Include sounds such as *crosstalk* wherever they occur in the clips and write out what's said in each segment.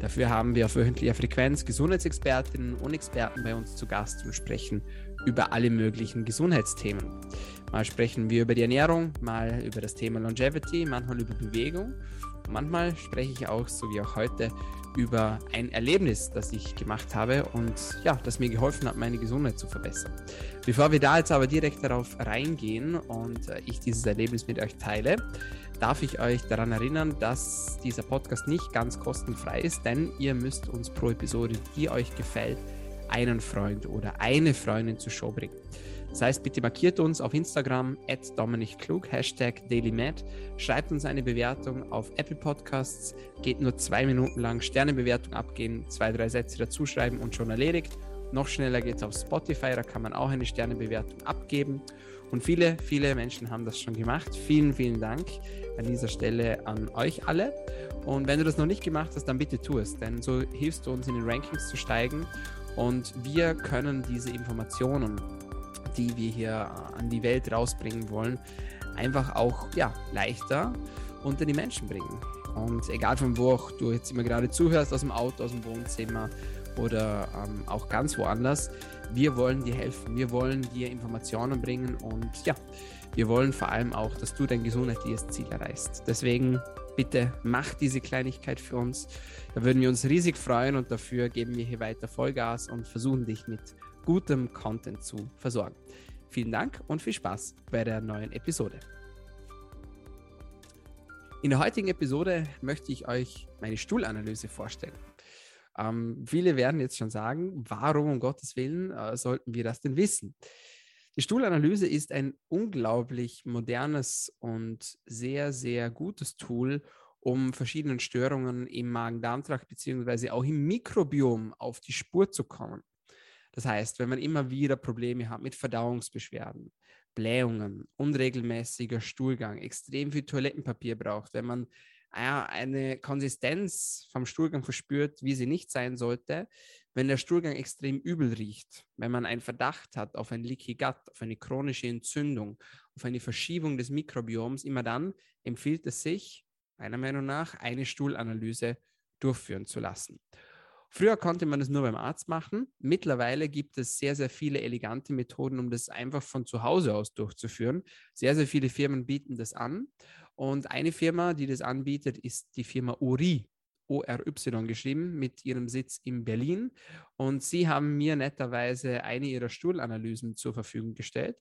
Dafür haben wir auf wöchentlicher Frequenz Gesundheitsexpertinnen und Experten bei uns zu Gast und sprechen über alle möglichen Gesundheitsthemen. Mal sprechen wir über die Ernährung, mal über das Thema Longevity, manchmal über Bewegung. Manchmal spreche ich auch, so wie auch heute, über ein Erlebnis, das ich gemacht habe und ja, das mir geholfen hat, meine Gesundheit zu verbessern. Bevor wir da jetzt aber direkt darauf reingehen und äh, ich dieses Erlebnis mit euch teile, darf ich euch daran erinnern, dass dieser Podcast nicht ganz kostenfrei ist, denn ihr müsst uns pro Episode, die euch gefällt, einen Freund oder eine Freundin zur Show bringen. Das heißt, bitte markiert uns auf Instagram at Dominik Klug, Hashtag DailyMed, schreibt uns eine Bewertung auf Apple Podcasts, geht nur zwei Minuten lang, Sternebewertung abgeben, zwei, drei Sätze dazuschreiben und schon erledigt. Noch schneller geht es auf Spotify, da kann man auch eine Sternebewertung abgeben. Und viele, viele Menschen haben das schon gemacht. Vielen, vielen Dank an dieser Stelle an euch alle. Und wenn du das noch nicht gemacht hast, dann bitte tu es, denn so hilfst du uns in den Rankings zu steigen und wir können diese Informationen, die wir hier an die Welt rausbringen wollen, einfach auch ja, leichter unter die Menschen bringen. Und egal von wo auch du jetzt immer gerade zuhörst, aus dem Auto, aus dem Wohnzimmer oder ähm, auch ganz woanders, wir wollen dir helfen. Wir wollen dir Informationen bringen und ja, wir wollen vor allem auch, dass du dein gesundheitliches Ziel erreichst. Deswegen bitte mach diese Kleinigkeit für uns. Da würden wir uns riesig freuen und dafür geben wir hier weiter Vollgas und versuchen dich mit gutem Content zu versorgen. Vielen Dank und viel Spaß bei der neuen Episode. In der heutigen Episode möchte ich euch meine Stuhlanalyse vorstellen. Ähm, viele werden jetzt schon sagen, warum um Gottes Willen äh, sollten wir das denn wissen? Die Stuhlanalyse ist ein unglaublich modernes und sehr, sehr gutes Tool, um verschiedenen Störungen im Magen-Darm-Trakt beziehungsweise auch im Mikrobiom auf die Spur zu kommen. Das heißt, wenn man immer wieder Probleme hat mit Verdauungsbeschwerden, Blähungen, unregelmäßiger Stuhlgang, extrem viel Toilettenpapier braucht, wenn man eine Konsistenz vom Stuhlgang verspürt, wie sie nicht sein sollte, wenn der Stuhlgang extrem übel riecht, wenn man einen Verdacht hat auf ein Leaky Gut, auf eine chronische Entzündung, auf eine Verschiebung des Mikrobioms, immer dann empfiehlt es sich, meiner Meinung nach, eine Stuhlanalyse durchführen zu lassen. Früher konnte man das nur beim Arzt machen. Mittlerweile gibt es sehr, sehr viele elegante Methoden, um das einfach von zu Hause aus durchzuführen. Sehr, sehr viele Firmen bieten das an. Und eine Firma, die das anbietet, ist die Firma Uri. ORY geschrieben, mit ihrem Sitz in Berlin. Und sie haben mir netterweise eine ihrer Stuhlanalysen zur Verfügung gestellt,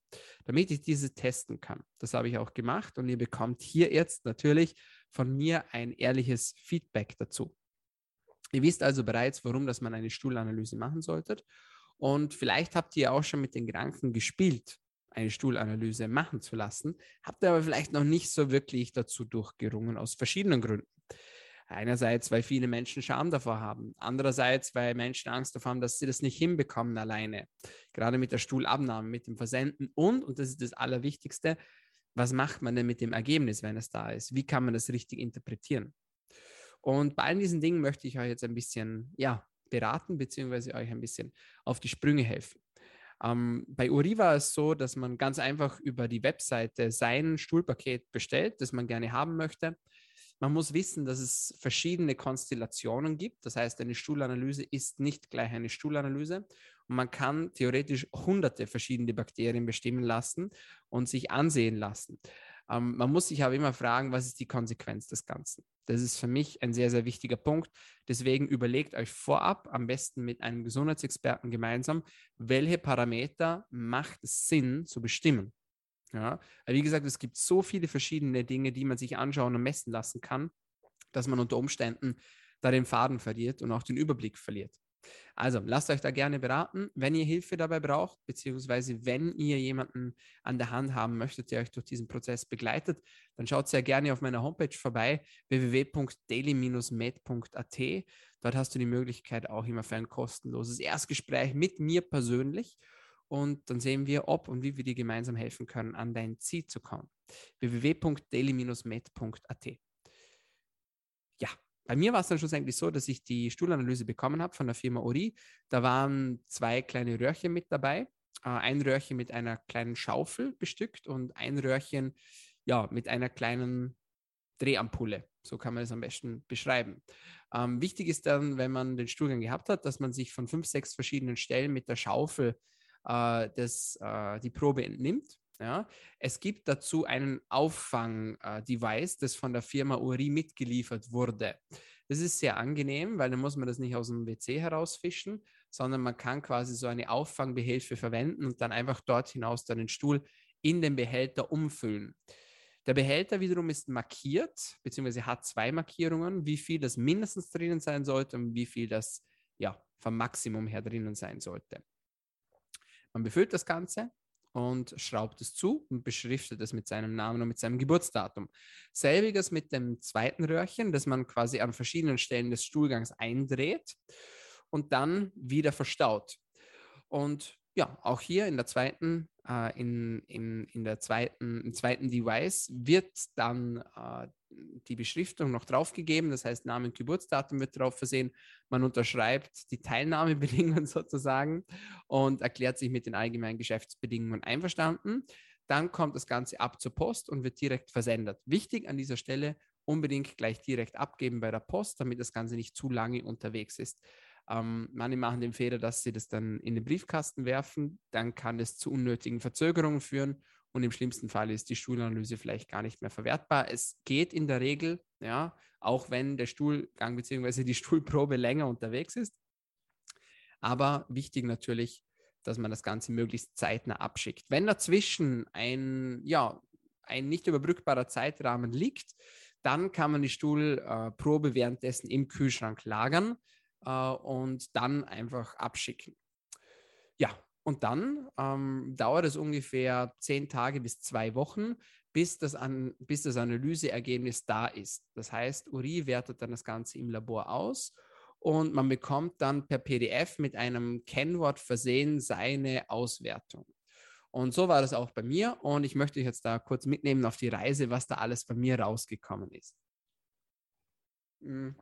damit ich diese testen kann. Das habe ich auch gemacht und ihr bekommt hier jetzt natürlich von mir ein ehrliches Feedback dazu. Ihr wisst also bereits, warum dass man eine Stuhlanalyse machen sollte. Und vielleicht habt ihr auch schon mit den Gedanken gespielt, eine Stuhlanalyse machen zu lassen, habt ihr aber vielleicht noch nicht so wirklich dazu durchgerungen, aus verschiedenen Gründen. Einerseits, weil viele Menschen Scham davor haben. Andererseits, weil Menschen Angst davor haben, dass sie das nicht hinbekommen alleine. Gerade mit der Stuhlabnahme, mit dem Versenden und, und das ist das Allerwichtigste, was macht man denn mit dem Ergebnis, wenn es da ist? Wie kann man das richtig interpretieren? Und bei all diesen Dingen möchte ich euch jetzt ein bisschen, ja, beraten, beziehungsweise euch ein bisschen auf die Sprünge helfen. Ähm, bei Uri war es so, dass man ganz einfach über die Webseite sein Stuhlpaket bestellt, das man gerne haben möchte. Man muss wissen, dass es verschiedene Konstellationen gibt. Das heißt, eine Stuhlanalyse ist nicht gleich eine Stuhlanalyse. Und man kann theoretisch hunderte verschiedene Bakterien bestimmen lassen und sich ansehen lassen. Ähm, man muss sich aber immer fragen, was ist die Konsequenz des Ganzen? Das ist für mich ein sehr, sehr wichtiger Punkt. Deswegen überlegt euch vorab, am besten mit einem Gesundheitsexperten gemeinsam, welche Parameter macht es Sinn zu bestimmen. Ja, wie gesagt, es gibt so viele verschiedene Dinge, die man sich anschauen und messen lassen kann, dass man unter Umständen da den Faden verliert und auch den Überblick verliert. Also lasst euch da gerne beraten, wenn ihr Hilfe dabei braucht, beziehungsweise wenn ihr jemanden an der Hand haben möchtet, der euch durch diesen Prozess begleitet, dann schaut sehr gerne auf meiner Homepage vorbei, www.daily-med.at. Dort hast du die Möglichkeit auch immer für ein kostenloses Erstgespräch mit mir persönlich und dann sehen wir, ob und wie wir dir gemeinsam helfen können, an dein Ziel zu kommen. www.daily-med.at bei mir war es dann schlussendlich so, dass ich die Stuhlanalyse bekommen habe von der Firma Ori. Da waren zwei kleine Röhrchen mit dabei. Äh, ein Röhrchen mit einer kleinen Schaufel bestückt und ein Röhrchen ja, mit einer kleinen Drehampulle. So kann man es am besten beschreiben. Ähm, wichtig ist dann, wenn man den Stuhlgang gehabt hat, dass man sich von fünf, sechs verschiedenen Stellen mit der Schaufel äh, das, äh, die Probe entnimmt. Ja. Es gibt dazu einen Auffang-Device, das von der Firma Uri mitgeliefert wurde. Das ist sehr angenehm, weil dann muss man das nicht aus dem WC herausfischen, sondern man kann quasi so eine Auffangbehilfe verwenden und dann einfach dort hinaus dann den Stuhl in den Behälter umfüllen. Der Behälter wiederum ist markiert, beziehungsweise hat zwei Markierungen, wie viel das mindestens drinnen sein sollte und wie viel das ja, vom Maximum her drinnen sein sollte. Man befüllt das Ganze und schraubt es zu und beschriftet es mit seinem Namen und mit seinem Geburtsdatum. Selbiges mit dem zweiten Röhrchen, das man quasi an verschiedenen Stellen des Stuhlgangs eindreht und dann wieder verstaut. Und ja, auch hier in der zweiten, äh, in, in, in der zweiten, im zweiten Device wird dann äh, die Beschriftung noch draufgegeben, das heißt Name und Geburtsdatum wird drauf versehen. Man unterschreibt die Teilnahmebedingungen *laughs* sozusagen und erklärt sich mit den allgemeinen Geschäftsbedingungen einverstanden. Dann kommt das Ganze ab zur Post und wird direkt versendet. Wichtig an dieser Stelle, unbedingt gleich direkt abgeben bei der Post, damit das Ganze nicht zu lange unterwegs ist. Ähm, manche machen den Fehler, dass sie das dann in den Briefkasten werfen. Dann kann es zu unnötigen Verzögerungen führen und im schlimmsten Fall ist die Stuhlanalyse vielleicht gar nicht mehr verwertbar. Es geht in der Regel, ja, auch wenn der Stuhlgang bzw. die *laughs* Stuhlprobe länger unterwegs ist. Aber wichtig natürlich, dass man das Ganze möglichst zeitnah abschickt. Wenn dazwischen ein, ja, ein nicht überbrückbarer Zeitrahmen liegt, dann kann man die Stuhlprobe währenddessen im Kühlschrank lagern äh, und dann einfach abschicken. Ja, und dann ähm, dauert es ungefähr zehn Tage bis zwei Wochen, bis das, an, bis das Analyseergebnis da ist. Das heißt, Uri wertet dann das Ganze im Labor aus und man bekommt dann per PDF mit einem Kennwort versehen seine Auswertung. Und so war das auch bei mir und ich möchte euch jetzt da kurz mitnehmen auf die Reise, was da alles bei mir rausgekommen ist. Hm.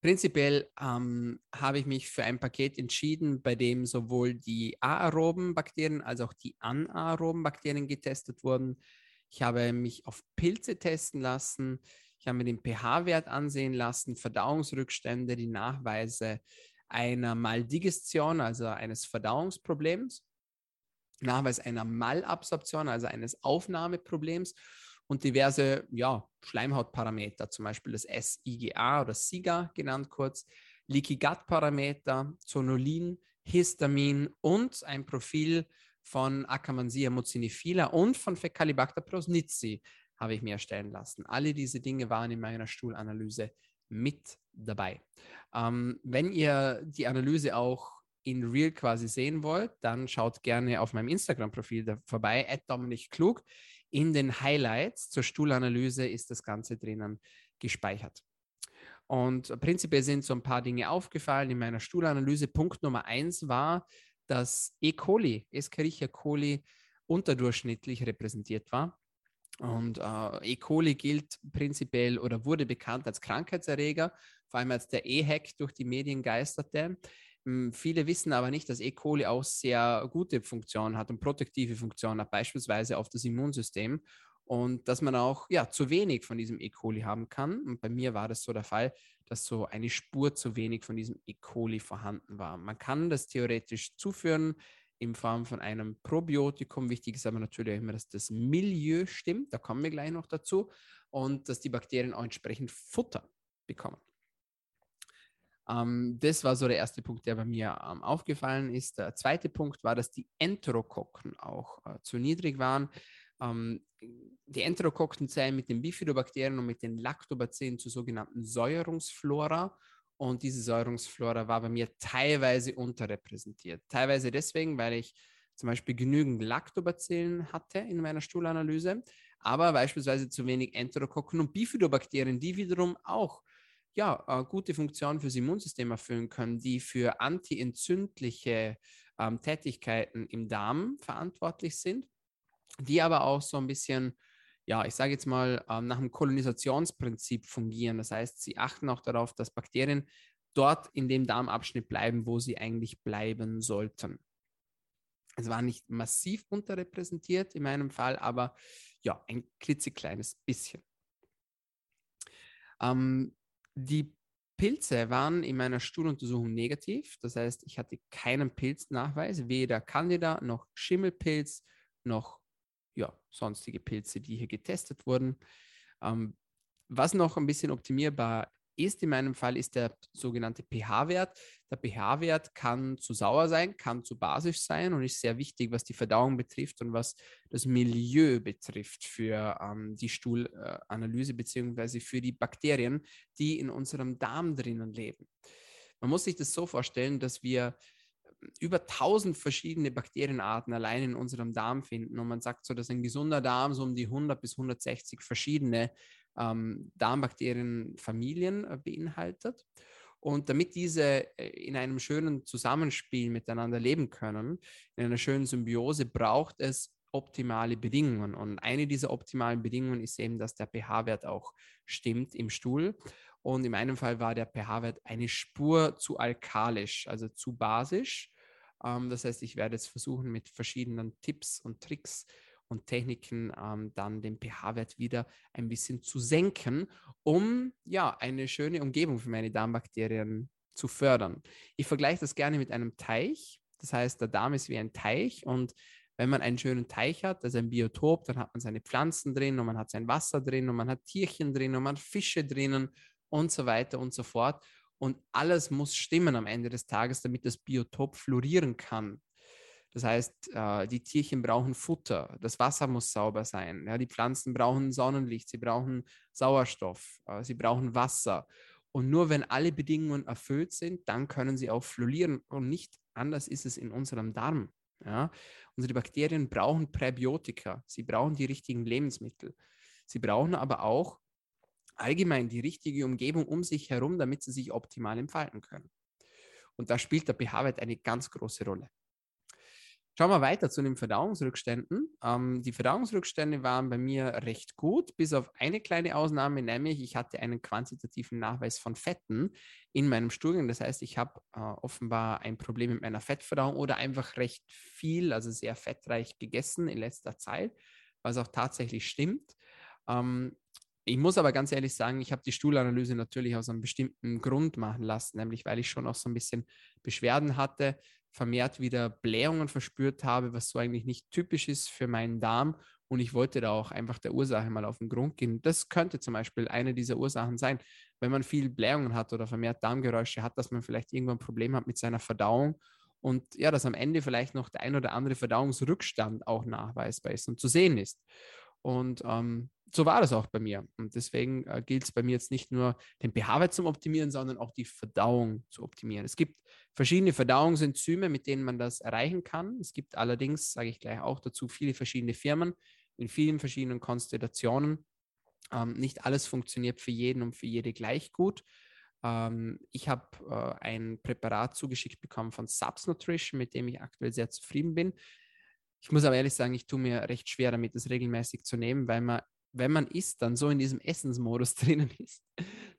Prinzipiell ähm, habe ich mich für ein Paket entschieden, bei dem sowohl die aeroben Bakterien als auch die anaeroben Bakterien getestet wurden. Ich habe mich auf Pilze testen lassen. Ich habe mir den pH-Wert ansehen lassen, Verdauungsrückstände, die Nachweise einer Maldigestion, also eines Verdauungsproblems, Nachweis einer Malabsorption, also eines Aufnahmeproblems und diverse ja, Schleimhautparameter, zum Beispiel das SIGA oder SIGA genannt kurz, Leaky Gut Parameter, Zonulin, Histamin und ein Profil von Akkermansia mucinifila und von Fecalibacter prosnitzii habe ich mir erstellen lassen. Alle diese Dinge waren in meiner Stuhlanalyse mit dabei. Ähm, wenn ihr die Analyse auch in real quasi sehen wollt, dann schaut gerne auf meinem Instagram-Profil vorbei, Dominik Klug. In den Highlights zur Stuhlanalyse ist das Ganze drinnen gespeichert. Und prinzipiell sind so ein paar Dinge aufgefallen in meiner Stuhlanalyse. Punkt Nummer eins war, dass E. coli, Escherichia coli, unterdurchschnittlich repräsentiert war. Und äh, E. coli gilt prinzipiell oder wurde bekannt als Krankheitserreger, vor allem als der E-Hack durch die Medien geisterte. Hm, viele wissen aber nicht, dass E. coli auch sehr gute Funktionen hat und protektive Funktionen hat, beispielsweise auf das Immunsystem. Und dass man auch ja, zu wenig von diesem E. coli haben kann. Und bei mir war das so der Fall, dass so eine Spur zu wenig von diesem E. coli vorhanden war. Man kann das theoretisch zuführen in Form von einem Probiotikum. Wichtig ist aber natürlich immer, dass das Milieu stimmt. Da kommen wir gleich noch dazu. Und dass die Bakterien auch entsprechend Futter bekommen. Ähm, das war so der erste Punkt, der bei mir ähm, aufgefallen ist. Der zweite Punkt war, dass die Enterokokken auch äh, zu niedrig waren. Ähm, die Enterokokken zählen mit den Bifidobakterien und mit den Lactobacillen zur sogenannten Säuerungsflora. Und diese Säuerungsflora war bei mir teilweise unterrepräsentiert. Teilweise deswegen, weil ich zum Beispiel genügend Lactobacillen hatte in meiner Stuhlanalyse, aber beispielsweise zu wenig Enterokokken und Bifidobakterien, die wiederum auch ja, äh, gute Funktionen fürs Immunsystem erfüllen können, die für antientzündliche ähm, Tätigkeiten im Darm verantwortlich sind, die aber auch so ein bisschen, ja, ich sage jetzt mal, ähm, nach dem Kolonisationsprinzip fungieren. Das heißt, sie achten auch darauf, dass Bakterien dort in dem Darmabschnitt bleiben, wo sie eigentlich bleiben sollten. Es war nicht massiv unterrepräsentiert in meinem Fall, aber ja, ein klitzekleines bisschen. Ähm, die Pilze waren in meiner Stuhluntersuchung negativ. Das heißt, ich hatte keinen Pilznachweis, weder Candida noch Schimmelpilz noch ja, sonstige Pilze, die hier getestet wurden. Ähm, was noch ein bisschen optimierbar ist in meinem Fall, ist der sogenannte pH-Wert. Der pH-Wert kann zu sauer sein, kann zu basisch sein und ist sehr wichtig, was die Verdauung betrifft und was das Milieu betrifft für ähm, die Stuhlanalyse beziehungsweise für die Bakterien, die in unserem Darm drinnen leben. Man muss sich das so vorstellen, dass wir über 1000 verschiedene Bakterienarten allein in unserem Darm finden. Und man sagt so, dass ein gesunder Darm so um die 100 bis 160 verschiedene ähm, Darmbakterienfamilien äh, beinhaltet. Und damit diese äh, in einem schönen Zusammenspiel miteinander leben können, in einer schönen Symbiose, braucht es optimale Bedingungen. Und eine dieser optimalen Bedingungen ist eben, dass der pH-Wert auch stimmt im Stuhl. Und in meinem Fall war der pH-Wert eine Spur zu alkalisch, also zu basisch. Ähm, das heißt, ich werde jetzt versuchen, mit verschiedenen Tipps und Tricks und Techniken ähm, dann den pH-Wert wieder ein bisschen zu senken, um ja eine schöne Umgebung für meine Darmbakterien zu fördern. Ich vergleiche das gerne mit einem Teich. Das heißt, der Darm ist wie ein Teich und wenn man einen schönen Teich hat, also ein Biotop, dann hat man seine Pflanzen drin und man hat sein Wasser drin und man hat Tierchen drin und man hat Fische drinnen und so weiter und so fort. Und alles muss stimmen am Ende des Tages, damit das Biotop florieren kann. Das heißt, äh, die Tierchen brauchen Futter, das Wasser muss sauber sein, die Pflanzen brauchen Sonnenlicht, sie brauchen Sauerstoff, äh, sie brauchen Wasser. Und nur wenn alle Bedingungen erfüllt sind, dann können sie auch florieren. Und nicht anders ist es in unserem Darm. Unsere Bakterien brauchen Präbiotika, sie brauchen die richtigen Lebensmittel. Sie brauchen aber auch allgemein die richtige Umgebung um sich herum, damit sie sich optimal entfalten können. Und da spielt der pH-Wert eine ganz große Rolle. Schauen wir weiter zu den Verdauungsrückständen. Ähm, die Verdauungsrückstände waren bei mir recht gut, bis auf eine kleine Ausnahme, nämlich ich hatte einen quantitativen Nachweis von Fetten in meinem Stuhlgang. Das heißt, ich habe äh, offenbar ein Problem mit meiner Fettverdauung oder einfach recht viel, also sehr fettreich gegessen in letzter Zeit, was auch tatsächlich stimmt. Ähm, ich muss aber ganz ehrlich sagen, ich habe die Stuhlanalyse natürlich aus einem bestimmten Grund machen lassen, nämlich weil ich schon auch so ein bisschen Beschwerden hatte vermehrt wieder Blähungen verspürt habe, was so eigentlich nicht typisch ist für meinen Darm. Und ich wollte da auch einfach der Ursache mal auf den Grund gehen. Das könnte zum Beispiel eine dieser Ursachen sein, wenn man viel Blähungen hat oder vermehrt Darmgeräusche hat, dass man vielleicht irgendwann ein Problem hat mit seiner Verdauung und ja, dass am Ende vielleicht noch der ein oder andere Verdauungsrückstand auch nachweisbar ist und zu sehen ist. Und ähm, so war das auch bei mir. Und deswegen äh, gilt es bei mir jetzt nicht nur, den pH-Wert zu optimieren, sondern auch die Verdauung zu optimieren. Es gibt verschiedene Verdauungsenzyme, mit denen man das erreichen kann. Es gibt allerdings, sage ich gleich auch dazu, viele verschiedene Firmen in vielen verschiedenen Konstellationen. Ähm, nicht alles funktioniert für jeden und für jede gleich gut. Ähm, ich habe äh, ein Präparat zugeschickt bekommen von Subs Nutrition, mit dem ich aktuell sehr zufrieden bin. Ich muss aber ehrlich sagen, ich tue mir recht schwer damit, das regelmäßig zu nehmen, weil man wenn man isst, dann so in diesem Essensmodus *laughs* drinnen ist,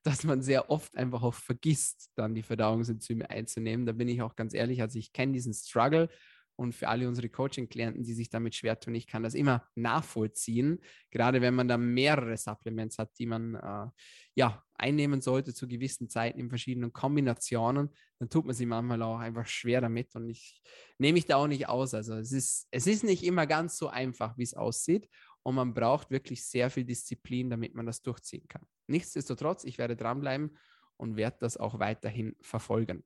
dass man sehr oft einfach auch vergisst, dann die Verdauungsenzyme einzunehmen. Da bin ich auch ganz ehrlich, also ich kenne diesen Struggle und für alle unsere Coaching-Klienten, die sich damit schwer tun, ich kann das immer nachvollziehen, gerade wenn man da mehrere Supplements hat, die man äh, ja einnehmen sollte zu gewissen Zeiten in verschiedenen Kombinationen, dann tut man sich manchmal auch einfach schwer damit und ich nehme mich da auch nicht aus. Also es ist, es ist nicht immer ganz so einfach, wie es aussieht und man braucht wirklich sehr viel Disziplin, damit man das durchziehen kann. Nichtsdestotrotz, ich werde dranbleiben und werde das auch weiterhin verfolgen.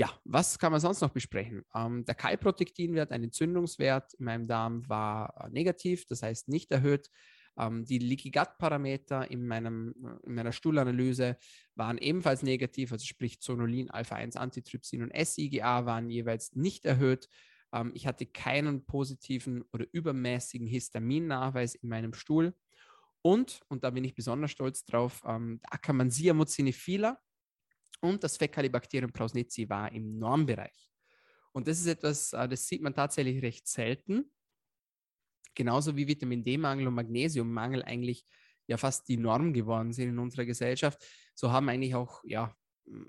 Ja, was kann man sonst noch besprechen? Ähm, der Kalprotektinwert, ein Entzündungswert in meinem Darm war äh, negativ, das heißt nicht erhöht. Ähm, die Leaky Gut Parameter in, meinem, äh, in meiner Stuhlanalyse waren ebenfalls negativ, also sprich Zonulin, Alpha-1 Antitrypsin und SIGA waren jeweils nicht erhöht. Ähm, ich hatte keinen positiven oder übermäßigen Histaminnachweis in meinem Stuhl. und, und da bin ich besonders stolz drauf, ähm, Akkermansia mucinifila und das Fecalibacterium prausnitzii war im Normbereich. Und das ist etwas, äh, das sieht man tatsächlich recht selten. Genauso wie Vitamin D-Mangel und Magnesiummangel eigentlich ja fast die Norm geworden sind in unserer Gesellschaft, so haben eigentlich auch ja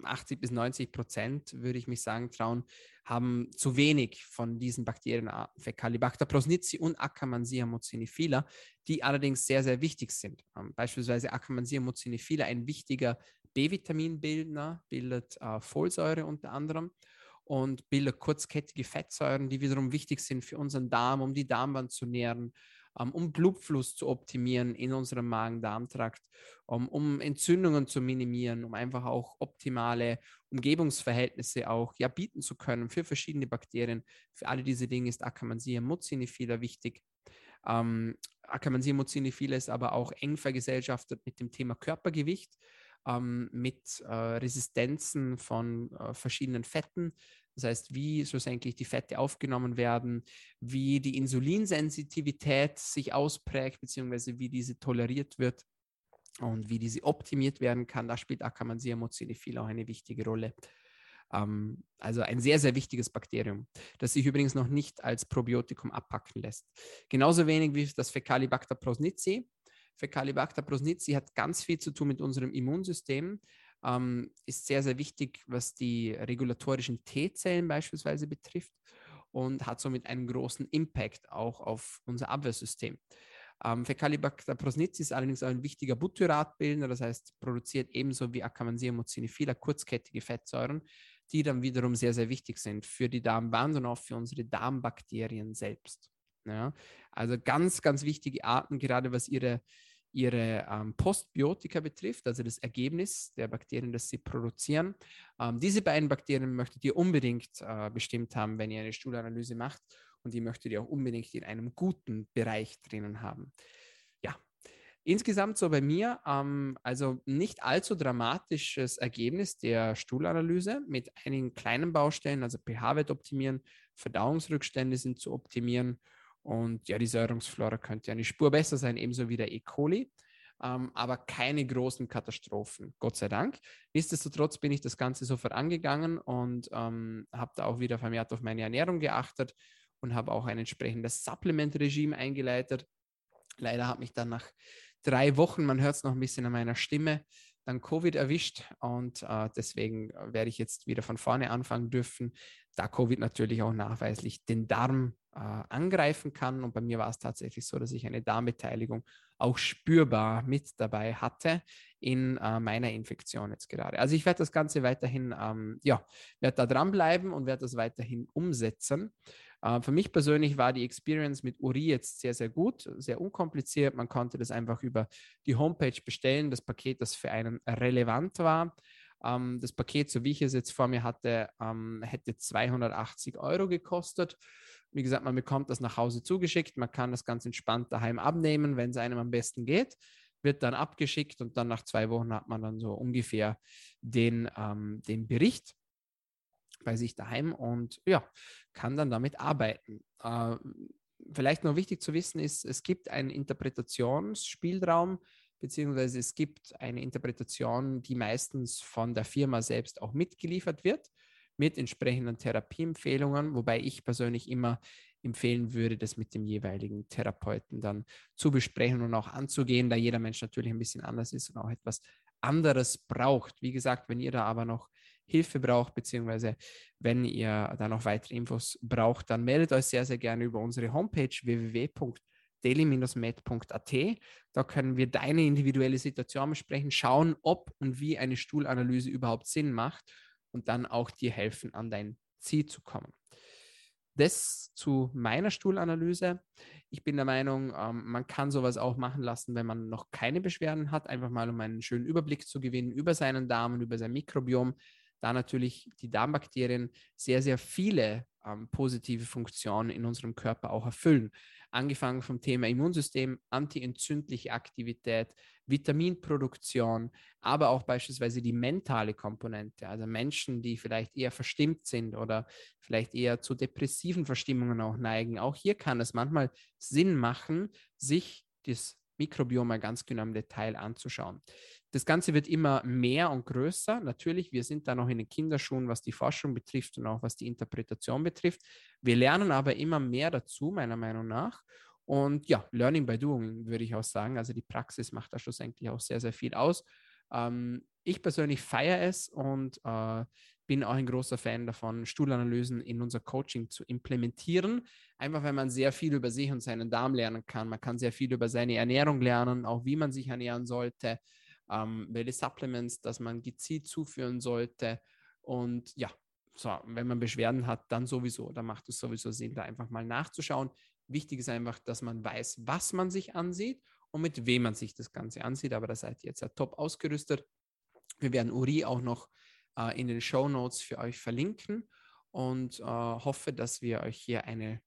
80 bis 90 Prozent, würde ich mich sagen, trauen, haben zu wenig von diesen Bakterienarten, Fecalibacter prosnitzii und Akkermansia mucinifila, die allerdings sehr, sehr wichtig sind. Ähm, beispielsweise Akkermansia mucinifila, ein wichtiger B-Vitaminbildner, bildet äh, Folsäure unter anderem und bildet kurzkettige Fettsäuren, die wiederum wichtig sind für unseren Darm, um die Darmwand zu nähren ähm, um Blutfluss zu optimieren in unserem Magen-Darm-Trakt, um, um, Entzündungen zu minimieren, um einfach auch optimale Umgebungsverhältnisse auch ja, bieten zu können für verschiedene Bakterien. Für alle diese Dinge ist Akkermansia mucinifila wichtig. Ähm, Akkermansia mucinifila ist aber auch eng vergesellschaftet mit dem Thema Körpergewicht ähm, mit äh, Resistenzen von äh, verschiedenen Fetten. Das heißt, wie schlussendlich die Fette aufgenommen werden, wie die Insulinsensitivität sich ausprägt, beziehungsweise wie diese toleriert wird und wie diese optimiert werden kann. Da spielt Akkermansia mucinifil auch eine wichtige Rolle. Ähm, also ein sehr, sehr wichtiges Bakterium, das sich übrigens noch nicht als Probiotikum abpacken lässt. Genauso wenig wie das Fecalibacter prosnitzii. Fecalibacter prosnitzii hat ganz viel zu tun mit unserem Immunsystem, ähm, ist sehr, sehr wichtig, was die regulatorischen T-Zellen beispielsweise betrifft und hat somit einen großen Impact auch auf unser Abwehrsystem. Ähm, Fecalibacter prosnitzii ist allerdings auch ein wichtiger Butyratbildner, das heißt, produziert ebenso wie mucinifila kurzkettige Fettsäuren, die dann wiederum sehr, sehr wichtig sind für die Darmwand und auch für unsere Darmbakterien selbst. Ja, also ganz, ganz wichtige Arten, gerade was ihre, ihre ähm, Postbiotika betrifft, also das Ergebnis der Bakterien, das sie produzieren. Ähm, diese beiden Bakterien möchtet ihr unbedingt äh, bestimmt haben, wenn ihr eine Stuhlanalyse macht und die möchtet ihr auch unbedingt in einem guten Bereich drinnen haben. Ja, insgesamt so bei mir, ähm, also nicht allzu dramatisches Ergebnis der Stuhlanalyse mit einigen kleinen Baustellen, also pH-Wert optimieren, Verdauungsrückstände sind zu optimieren und ja, die Säurungsflora könnte eine Spur besser sein, ebenso wie der E. coli. Ähm, aber keine großen Katastrophen, Gott sei Dank. Nichtsdestotrotz bin ich das Ganze sofort angegangen und ähm, habe da auch wieder vermehrt auf meine Ernährung geachtet und habe auch ein entsprechendes Supplement-Regime eingeleitet. Leider hat mich dann nach drei Wochen, man hört es noch ein bisschen an meiner Stimme, dann Covid erwischt und äh, deswegen werde ich jetzt wieder von vorne anfangen dürfen, da Covid natürlich auch nachweislich den Darm äh, angreifen kann. Und bei mir war es tatsächlich so, dass ich eine Darmbeteiligung auch spürbar mit dabei hatte in äh, meiner Infektion jetzt gerade. Also ich werde das Ganze weiterhin, ähm, ja, werde da dranbleiben und werde das weiterhin umsetzen. Äh, für mich persönlich war die Experience mit Uri jetzt sehr, sehr gut, sehr unkompliziert. Man konnte das einfach über die Homepage bestellen, das Paket, das für einen relevant war. Ähm, das Paket, so wie ich es jetzt vor mir hatte, ähm, hätte 280 Euro gekostet. Wie gesagt, man bekommt das nach Hause zugeschickt, man kann das ganz entspannt daheim abnehmen, wenn es einem am besten geht, wird dann abgeschickt und dann nach zwei Wochen hat man dann so ungefähr den, ähm, den Bericht bei sich daheim und ja, kann dann damit arbeiten. Äh, vielleicht noch wichtig zu wissen ist, es gibt einen Interpretationsspielraum, beziehungsweise es gibt eine Interpretation, die meistens von der Firma selbst auch mitgeliefert wird, mit entsprechenden Therapieempfehlungen, wobei ich persönlich immer empfehlen würde, das mit dem jeweiligen Therapeuten dann zu besprechen und auch anzugehen, da jeder Mensch natürlich ein bisschen anders ist und auch etwas anderes braucht. Wie gesagt, wenn ihr da aber noch Hilfe braucht, beziehungsweise wenn ihr da noch weitere Infos braucht, dann meldet euch sehr, sehr gerne über unsere Homepage www.daily-med.at. Da können wir deine individuelle Situation besprechen, schauen, ob und wie eine Stuhlanalyse überhaupt Sinn macht und dann auch dir helfen, an dein Ziel zu kommen. Das zu meiner Stuhlanalyse. Ich bin der Meinung, ähm, man kann sowas auch machen lassen, wenn man noch keine Beschwerden hat, einfach mal um einen schönen Überblick zu gewinnen über seinen Darm und über sein Mikrobiom da natürlich die Darmbakterien sehr, sehr viele ähm, positive Funktionen in unserem Körper auch erfüllen. Angefangen vom Thema Immunsystem, antientzündliche Aktivität, Vitaminproduktion, aber auch beispielsweise die mentale Komponente. Also Menschen, die vielleicht eher verstimmt sind oder vielleicht eher zu depressiven Verstimmungen auch neigen. Auch hier kann es manchmal Sinn machen, sich das Mikrobiom mal ganz genau im Detail anzuschauen. Das Ganze wird immer mehr und größer. Natürlich, wir sind da noch in den Kinderschuhen, was die Forschung betrifft und auch was die Interpretation betrifft. Wir lernen aber immer mehr dazu, meiner Meinung nach. Und ja, Learning by Doing würde ich auch sagen. Also die Praxis macht da schlussendlich auch sehr, sehr viel aus. Ähm, ich persönlich feiere es und äh, bin auch ein großer Fan davon, Stuhlanalysen in unser Coaching zu implementieren. Einfach weil man sehr viel über sich und seinen Darm lernen kann. Man kann sehr viel über seine Ernährung lernen, auch wie man sich ernähren sollte, ähm, welche Supplements, dass man gezielt zuführen sollte. Und ja, so, wenn man Beschwerden hat, dann sowieso, da macht es sowieso Sinn, da einfach mal nachzuschauen. Wichtig ist einfach, dass man weiß, was man sich ansieht und mit wem man sich das Ganze ansieht. Aber da seid ihr jetzt ja top ausgerüstet. Wir werden Uri auch noch äh, in den Show Notes für euch verlinken und äh, hoffe, dass wir euch hier eine,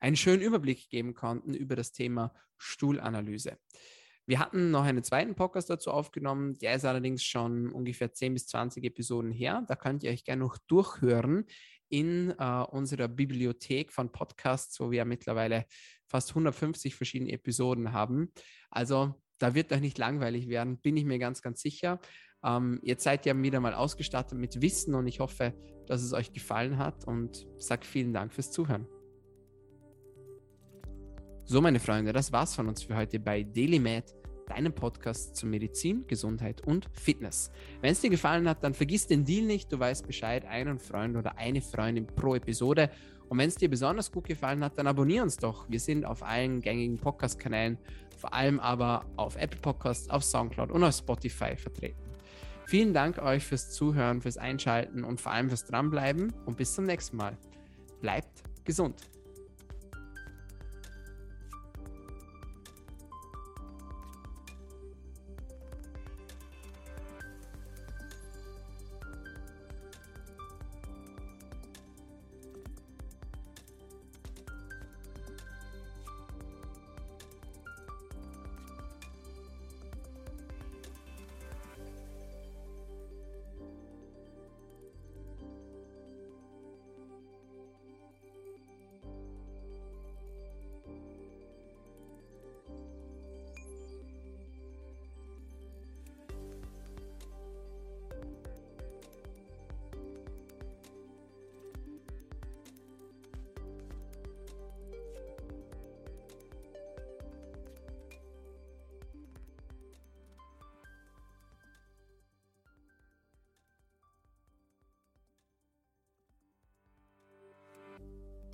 einen schönen Überblick geben konnten über das Thema Stuhlanalyse. Wir hatten noch einen zweiten Podcast dazu aufgenommen, der ist allerdings schon ungefähr 10 bis 20 Episoden her. Da könnt ihr euch gerne noch durchhören in äh, unserer Bibliothek von Podcasts, wo wir mittlerweile fast 150 verschiedene Episoden haben. Also da wird euch nicht langweilig werden, bin ich mir ganz, ganz sicher. Ähm, jetzt seid ihr wieder mal ausgestattet mit Wissen und ich hoffe, dass es euch gefallen hat und sage vielen Dank fürs Zuhören. So, meine Freunde, das war's von uns für heute bei DailyMed, deinem Podcast zu Medizin, Gesundheit und Fitness. Wenn es dir gefallen hat, dann vergiss den Deal nicht. Du weißt Bescheid, einen Freund oder eine Freundin pro Episode. Und wenn es dir besonders gut gefallen hat, dann abonniere uns doch. Wir sind auf allen gängigen Podcast-Kanälen, vor allem aber auf Apple Podcasts, auf Soundcloud und auf Spotify vertreten. Vielen Dank euch fürs Zuhören, fürs Einschalten und vor allem fürs Dranbleiben und bis zum nächsten Mal. Bleibt gesund.